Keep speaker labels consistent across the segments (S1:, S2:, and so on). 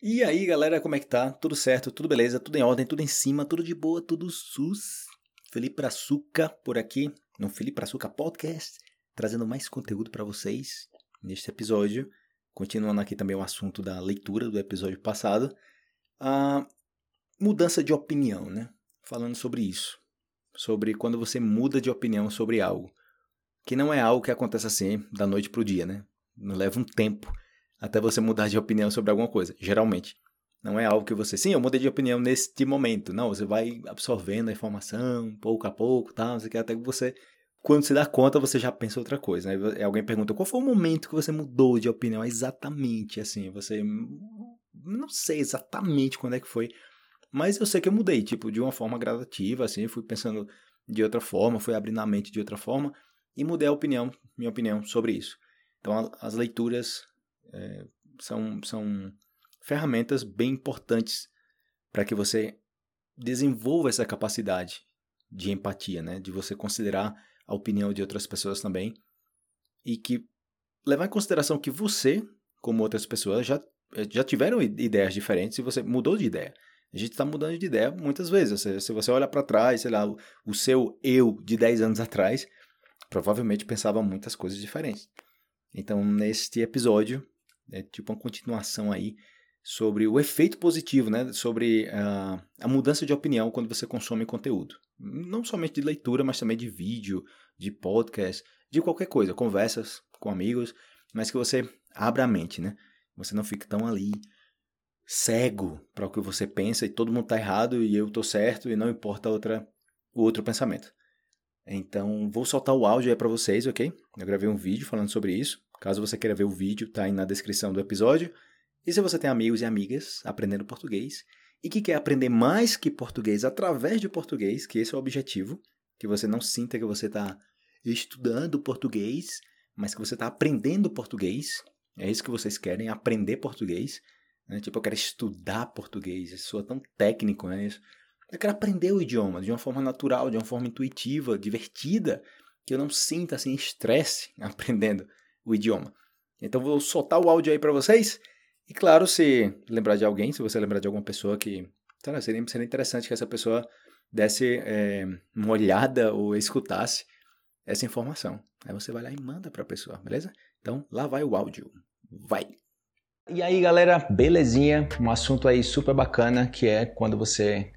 S1: E aí, galera, como é que tá? Tudo certo? Tudo beleza? Tudo em ordem? Tudo em cima? Tudo de boa? Tudo sus? Felipe Açúcar por aqui, no Felipe Açúcar Podcast, trazendo mais conteúdo para vocês neste episódio. Continuando aqui também o assunto da leitura do episódio passado. A mudança de opinião, né? Falando sobre isso. Sobre quando você muda de opinião sobre algo. Que não é algo que acontece assim da noite pro dia, né? Leva um tempo até você mudar de opinião sobre alguma coisa, geralmente. Não é algo que você, sim, eu mudei de opinião neste momento. Não, você vai absorvendo a informação pouco a pouco, tal, não sei o que, até que você, quando se dá conta, você já pensa outra coisa. Né? Alguém pergunta, qual foi o momento que você mudou de opinião? Exatamente, assim, você, não sei exatamente quando é que foi, mas eu sei que eu mudei, tipo, de uma forma gradativa, assim, fui pensando de outra forma, fui abrindo a mente de outra forma e mudei a opinião, minha opinião sobre isso. Então, as leituras é, são, são ferramentas bem importantes para que você desenvolva essa capacidade de empatia, né? de você considerar a opinião de outras pessoas também e que levar em consideração que você, como outras pessoas, já, já tiveram ideias diferentes e você mudou de ideia. A gente está mudando de ideia muitas vezes. Se, se você olha para trás, sei lá, o, o seu eu de 10 anos atrás, provavelmente pensava muitas coisas diferentes. Então, neste episódio, é tipo uma continuação aí sobre o efeito positivo, né? Sobre a, a mudança de opinião quando você consome conteúdo. Não somente de leitura, mas também de vídeo, de podcast, de qualquer coisa, conversas com amigos, mas que você abra a mente, né? Você não fique tão ali cego para o que você pensa e todo mundo está errado e eu estou certo e não importa outra, o outro pensamento. Então, vou soltar o áudio aí para vocês, ok? Eu gravei um vídeo falando sobre isso. Caso você queira ver o vídeo, tá aí na descrição do episódio. E se você tem amigos e amigas aprendendo português e que quer aprender mais que português através de português, que esse é o objetivo, que você não sinta que você está estudando português, mas que você está aprendendo português. É isso que vocês querem, aprender português. Né? Tipo, eu quero estudar português, isso soa tão técnico, né? Eu quero aprender o idioma de uma forma natural, de uma forma intuitiva, divertida, que eu não sinta assim estresse aprendendo o idioma. Então vou soltar o áudio aí para vocês. E claro, se lembrar de alguém, se você lembrar de alguma pessoa que. Lá, seria, seria interessante que essa pessoa desse é, uma olhada ou escutasse essa informação. Aí você vai lá e manda para a pessoa, beleza? Então lá vai o áudio. Vai! E aí galera, belezinha? Um assunto aí super bacana que é quando você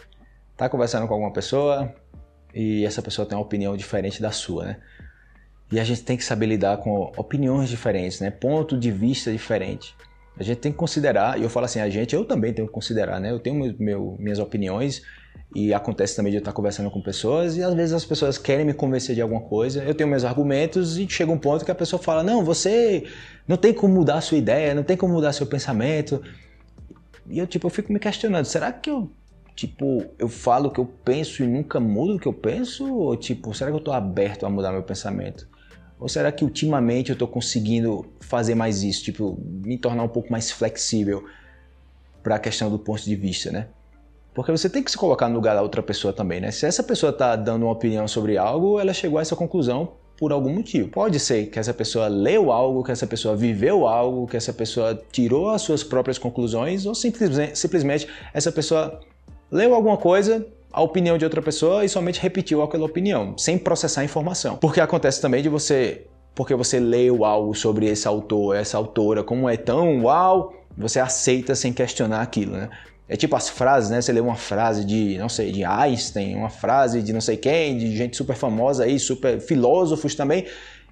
S1: tá conversando com alguma pessoa e essa pessoa tem uma opinião diferente da sua, né? E a gente tem que saber lidar com opiniões diferentes, né? Ponto de vista diferente. A gente tem que considerar, e eu falo assim, a gente, eu também tenho que considerar, né? Eu tenho meu, meu, minhas opiniões e acontece também de eu estar conversando com pessoas e às vezes as pessoas querem me convencer de alguma coisa, eu tenho meus argumentos e chega um ponto que a pessoa fala, não, você não tem como mudar a sua ideia, não tem como mudar seu pensamento. E eu, tipo, eu fico me questionando, será que eu tipo, eu falo o que eu penso e nunca mudo o que eu penso? Ou, tipo, será que eu estou aberto a mudar meu pensamento? Ou será que ultimamente eu estou conseguindo fazer mais isso, tipo, me tornar um pouco mais flexível para a questão do ponto de vista, né? Porque você tem que se colocar no lugar da outra pessoa também, né? Se essa pessoa está dando uma opinião sobre algo, ela chegou a essa conclusão por algum motivo. Pode ser que essa pessoa leu algo, que essa pessoa viveu algo, que essa pessoa tirou as suas próprias conclusões, ou simplesmente, simplesmente essa pessoa leu alguma coisa, a opinião de outra pessoa e somente repetiu aquela opinião, sem processar a informação. Porque acontece também de você, porque você leu algo sobre esse autor, essa autora, como é tão uau, você aceita sem questionar aquilo, né? É tipo as frases, né? Você lê uma frase de, não sei, de Einstein, uma frase de não sei quem, de gente super famosa aí, super filósofos também,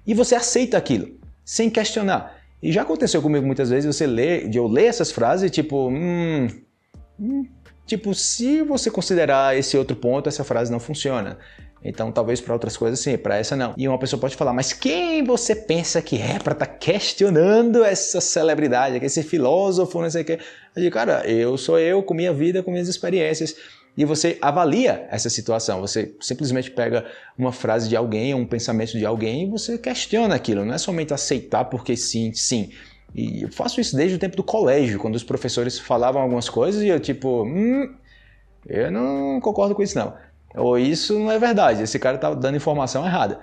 S1: e você aceita aquilo, sem questionar. E já aconteceu comigo muitas vezes, você lê, de eu ler essas frases tipo, hum Tipo, se você considerar esse outro ponto, essa frase não funciona. Então, talvez para outras coisas sim, para essa não. E uma pessoa pode falar, mas quem você pensa que é para estar tá questionando essa celebridade, esse filósofo, não sei o quê? Eu digo, cara, eu sou eu com minha vida, com minhas experiências. E você avalia essa situação. Você simplesmente pega uma frase de alguém, um pensamento de alguém e você questiona aquilo. Não é somente aceitar porque sim, sim. E eu faço isso desde o tempo do colégio, quando os professores falavam algumas coisas e eu tipo, hum, eu não concordo com isso não. Ou isso não é verdade, esse cara tá dando informação errada.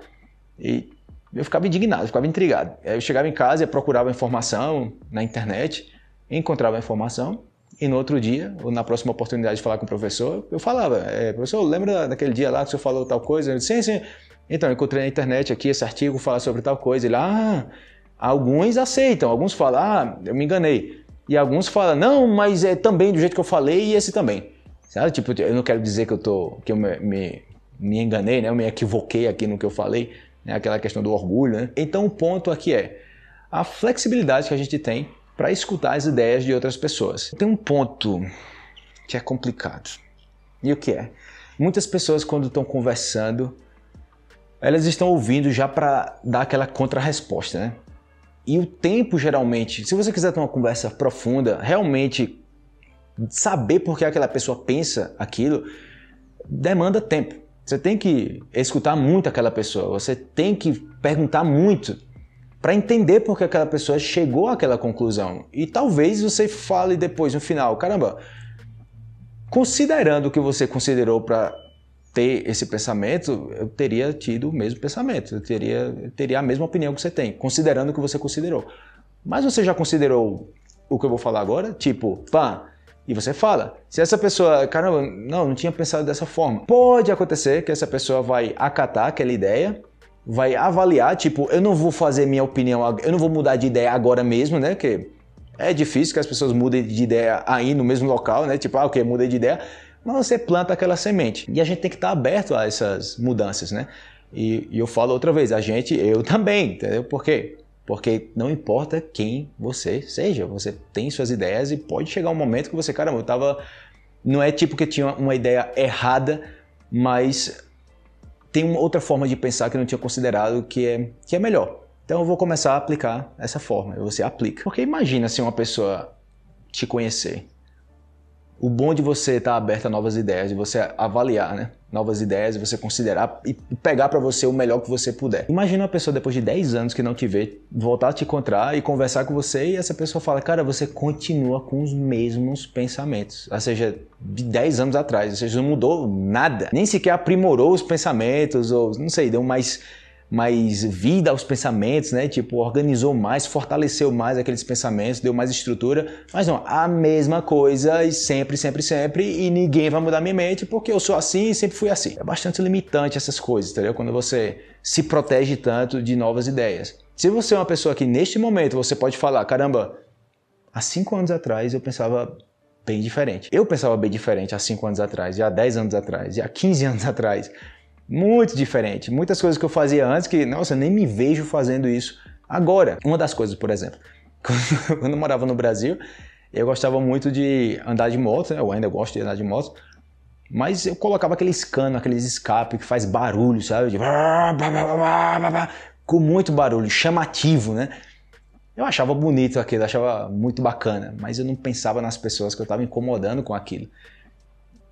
S1: E eu ficava indignado, ficava intrigado. Eu chegava em casa e procurava informação na internet, encontrava informação
S2: E no outro dia, ou na próxima oportunidade de falar com o professor, eu falava, é, professor, lembra daquele dia lá que o senhor falou tal coisa? Eu disse, sim, sim. Então, eu encontrei na internet aqui esse artigo fala sobre tal coisa. Ele, ah, alguns aceitam, alguns falam, ah, eu me enganei. E alguns falam, não, mas é também do jeito que eu falei e esse também. Sabe? Tipo, eu não quero dizer que eu, tô, que eu me, me, me enganei, né? eu me equivoquei aqui no que eu falei, né? aquela questão do orgulho. Né? Então, o ponto aqui é a flexibilidade que a gente tem para escutar as ideias de outras pessoas. Tem um ponto que é complicado. E o que é? Muitas pessoas, quando estão conversando, elas estão ouvindo já para dar aquela contra-resposta, né? E o tempo, geralmente, se você quiser ter uma conversa profunda, realmente saber por que aquela pessoa pensa aquilo, demanda tempo. Você tem que escutar muito aquela pessoa, você tem que perguntar muito para entender por que aquela pessoa chegou àquela conclusão. E talvez você fale depois, no final, caramba, considerando o que você considerou para ter esse pensamento, eu teria tido o mesmo pensamento, eu teria, eu teria a mesma opinião que você tem, considerando o que você considerou. Mas você já considerou o que eu vou falar agora? Tipo, pá, e você fala. Se essa pessoa, caramba, não, não tinha pensado dessa forma. Pode acontecer que essa pessoa vai acatar aquela ideia, vai avaliar, tipo, eu não vou fazer minha opinião, eu não vou mudar de ideia agora mesmo, né? Que é difícil que as pessoas mudem de ideia aí no mesmo local, né? Tipo, ah, ok, mudei de ideia. Mas você planta aquela semente. E a gente tem que estar aberto a essas mudanças, né? E, e eu falo outra vez, a gente, eu também, entendeu? Por quê? Porque não importa quem você seja, você tem suas ideias e pode chegar um momento que você, caramba, eu tava. Não é tipo que tinha uma ideia errada, mas tem uma outra forma de pensar que eu não tinha considerado que é, que é melhor. Então eu vou começar a aplicar essa forma. Você aplica. Porque imagina se uma pessoa te conhecer. O bom de você estar aberto a novas ideias, de você avaliar, né? Novas ideias, e você considerar e pegar para você o melhor que você puder. Imagina uma pessoa depois de 10 anos que não te vê, voltar a te encontrar e conversar com você e essa pessoa fala: "Cara, você continua com os mesmos pensamentos". Ou seja, de 10 anos atrás, ou seja, não mudou nada. Nem sequer aprimorou os pensamentos ou não sei, deu mais mais vida aos pensamentos, né? Tipo, organizou mais, fortaleceu mais aqueles pensamentos, deu mais estrutura. Mas não, a mesma coisa e sempre, sempre, sempre, e ninguém vai mudar minha mente porque eu sou assim e sempre fui assim. É bastante limitante essas coisas, entendeu? Quando você se protege tanto de novas ideias. Se você é uma pessoa que neste momento você pode falar, caramba, há cinco anos atrás eu pensava bem diferente. Eu pensava bem diferente há cinco anos atrás, e há 10 anos atrás, e há 15 anos atrás. Muito diferente. Muitas coisas que eu fazia antes que, nossa, nem me vejo fazendo isso agora. Uma das coisas, por exemplo, quando eu morava no Brasil, eu gostava muito de andar de moto, né? eu ainda gosto de andar de moto, mas eu colocava aqueles canos, aqueles escape que faz barulho, sabe? De... Com muito barulho, chamativo, né? Eu achava bonito aquilo, achava muito bacana, mas eu não pensava nas pessoas que eu estava incomodando com aquilo.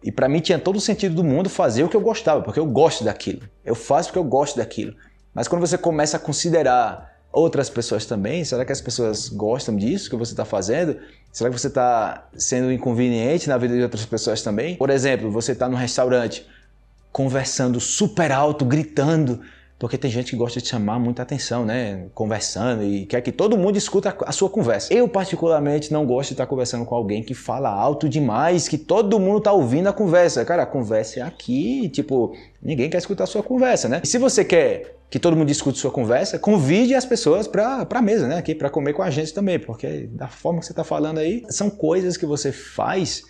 S2: E para mim tinha todo o sentido do mundo fazer o que eu gostava, porque eu gosto daquilo. Eu faço porque eu gosto daquilo. Mas quando você começa a considerar outras pessoas também, será que as pessoas gostam disso que você está fazendo? Será que você está sendo inconveniente na vida de outras pessoas também? Por exemplo, você está num restaurante conversando super alto, gritando, porque tem gente que gosta de chamar muita atenção, né? Conversando e quer que todo mundo escuta a sua conversa. Eu, particularmente, não gosto de estar conversando com alguém que fala alto demais, que todo mundo está ouvindo a conversa. Cara, a conversa é aqui, tipo, ninguém quer escutar a sua conversa, né? E se você quer que todo mundo escute a sua conversa, convide as pessoas para a mesa, né? Aqui para comer com a gente também, porque da forma que você está falando aí, são coisas que você faz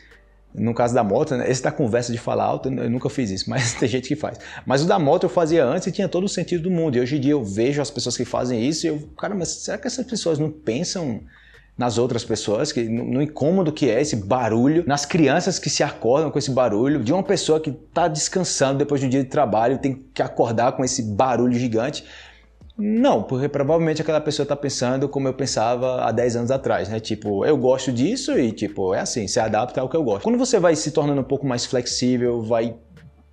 S2: no caso da moto, né? esse da conversa de falar alto, eu nunca fiz isso, mas tem gente que faz. Mas o da moto eu fazia antes e tinha todo o sentido do mundo. E hoje em dia eu vejo as pessoas que fazem isso e eu, cara, mas será que essas pessoas não pensam nas outras pessoas, que no incômodo que é esse barulho, nas crianças que se acordam com esse barulho, de uma pessoa que está descansando depois de um dia de trabalho, tem que acordar com esse barulho gigante. Não, porque provavelmente aquela pessoa está pensando como eu pensava há 10 anos atrás, né? Tipo, eu gosto disso e, tipo, é assim, se adapta ao que eu gosto. Quando você vai se tornando um pouco mais flexível, vai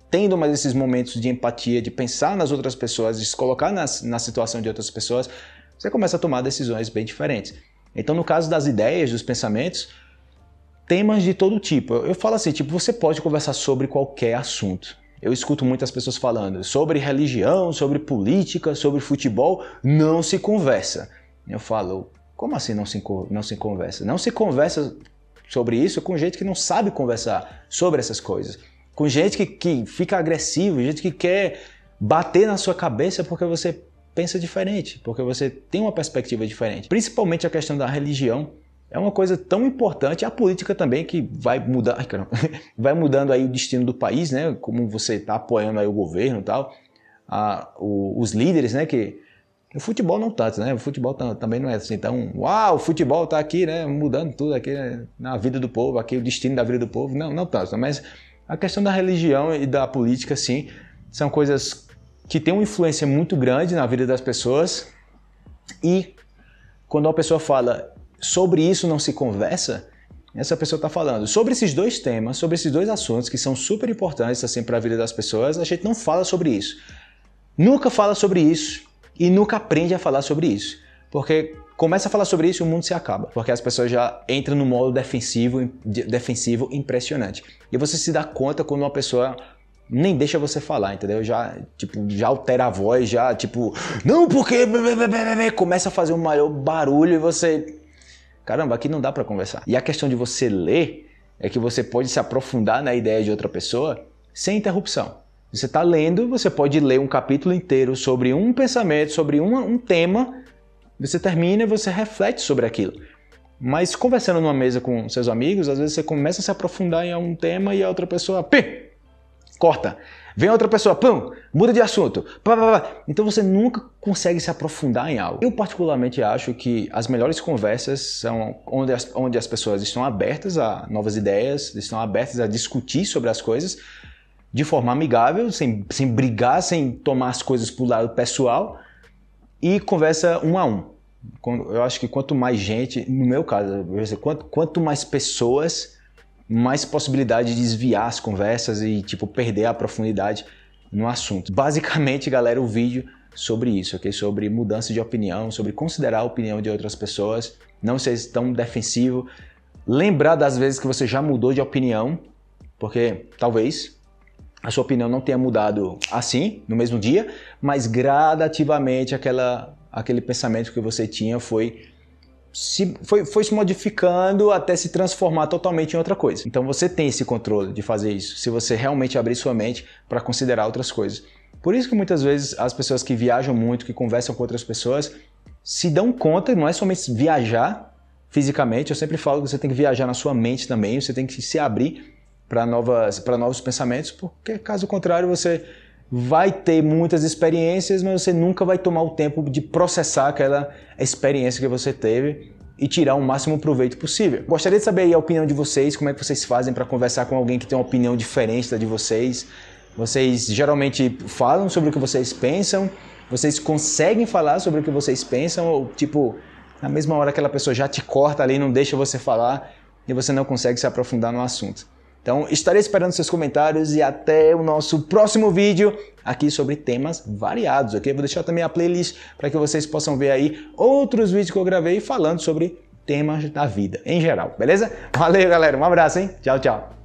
S2: tendo mais esses momentos de empatia, de pensar nas outras pessoas, de se colocar nas, na situação de outras pessoas, você começa a tomar decisões bem diferentes. Então, no caso das ideias, dos pensamentos, temas de todo tipo. Eu falo assim, tipo, você pode conversar sobre qualquer assunto. Eu escuto muitas pessoas falando sobre religião, sobre política, sobre futebol, não se conversa. Eu falo, como assim não se, não se conversa? Não se conversa sobre isso com gente que não sabe conversar sobre essas coisas. Com gente que, que fica agressivo, gente que quer bater na sua cabeça porque você pensa diferente, porque você tem uma perspectiva diferente. Principalmente a questão da religião é uma coisa tão importante, a política também que vai mudar, vai mudando aí o destino do país, né? Como você está apoiando aí o governo e tal, a, o, os líderes, né? Que o futebol não tanto, né? O futebol também não é assim tão, uau, o futebol está aqui, né? Mudando tudo aqui né? na vida do povo, aqui o destino da vida do povo, não, não tanto. Mas a questão da religião e da política, sim, são coisas que têm uma influência muito grande na vida das pessoas. E quando uma pessoa fala sobre isso não se conversa, essa pessoa está falando sobre esses dois temas, sobre esses dois assuntos que são super importantes assim para a vida das pessoas, a gente não fala sobre isso. Nunca fala sobre isso e nunca aprende a falar sobre isso. Porque começa a falar sobre isso e o mundo se acaba. Porque as pessoas já entram no modo defensivo, defensivo impressionante. E você se dá conta quando uma pessoa nem deixa você falar, entendeu? Já, tipo, já altera a voz, já, tipo, não, porque começa a fazer um maior barulho e você caramba, aqui não dá para conversar. E a questão de você ler é que você pode se aprofundar na ideia de outra pessoa sem interrupção. Você está lendo, você pode ler um capítulo inteiro sobre um pensamento, sobre uma, um tema, você termina e você reflete sobre aquilo. Mas conversando numa mesa com seus amigos, às vezes você começa a se aprofundar em algum tema e a outra pessoa, pi, corta. Vem outra pessoa, pum, muda de assunto. Pá, pá, pá. Então você nunca consegue se aprofundar em algo. Eu particularmente acho que as melhores conversas são onde as, onde as pessoas estão abertas a novas ideias, estão abertas a discutir sobre as coisas de forma amigável, sem, sem brigar, sem tomar as coisas para o lado pessoal e conversa um a um. Eu acho que quanto mais gente, no meu caso, quanto, quanto mais pessoas mais possibilidade de desviar as conversas e tipo perder a profundidade no assunto. Basicamente, galera, o vídeo sobre isso, ok? Sobre mudança de opinião, sobre considerar a opinião de outras pessoas, não ser tão defensivo, lembrar das vezes que você já mudou de opinião, porque talvez a sua opinião não tenha mudado assim, no mesmo dia, mas gradativamente aquela, aquele pensamento que você tinha foi se, foi, foi se modificando até se transformar totalmente em outra coisa. Então você tem esse controle de fazer isso, se você realmente abrir sua mente para considerar outras coisas. Por isso que muitas vezes as pessoas que viajam muito, que conversam com outras pessoas, se dão conta, não é somente viajar fisicamente, eu sempre falo que você tem que viajar na sua mente também, você tem que se abrir para novas para novos pensamentos, porque caso contrário você vai ter muitas experiências, mas você nunca vai tomar o tempo de processar aquela experiência que você teve e tirar o máximo proveito possível. Gostaria de saber a opinião de vocês, como é que vocês fazem para conversar com alguém que tem uma opinião diferente da de vocês. Vocês geralmente falam sobre o que vocês pensam? Vocês conseguem falar sobre o que vocês pensam ou tipo, na mesma hora aquela pessoa já te corta ali, não deixa você falar e você não consegue se aprofundar no assunto? Então, estarei esperando seus comentários e até o nosso próximo vídeo aqui sobre temas variados, ok? Vou deixar também a playlist para que vocês possam ver aí outros vídeos que eu gravei falando sobre temas da vida em geral, beleza? Valeu, galera. Um abraço, hein? Tchau, tchau.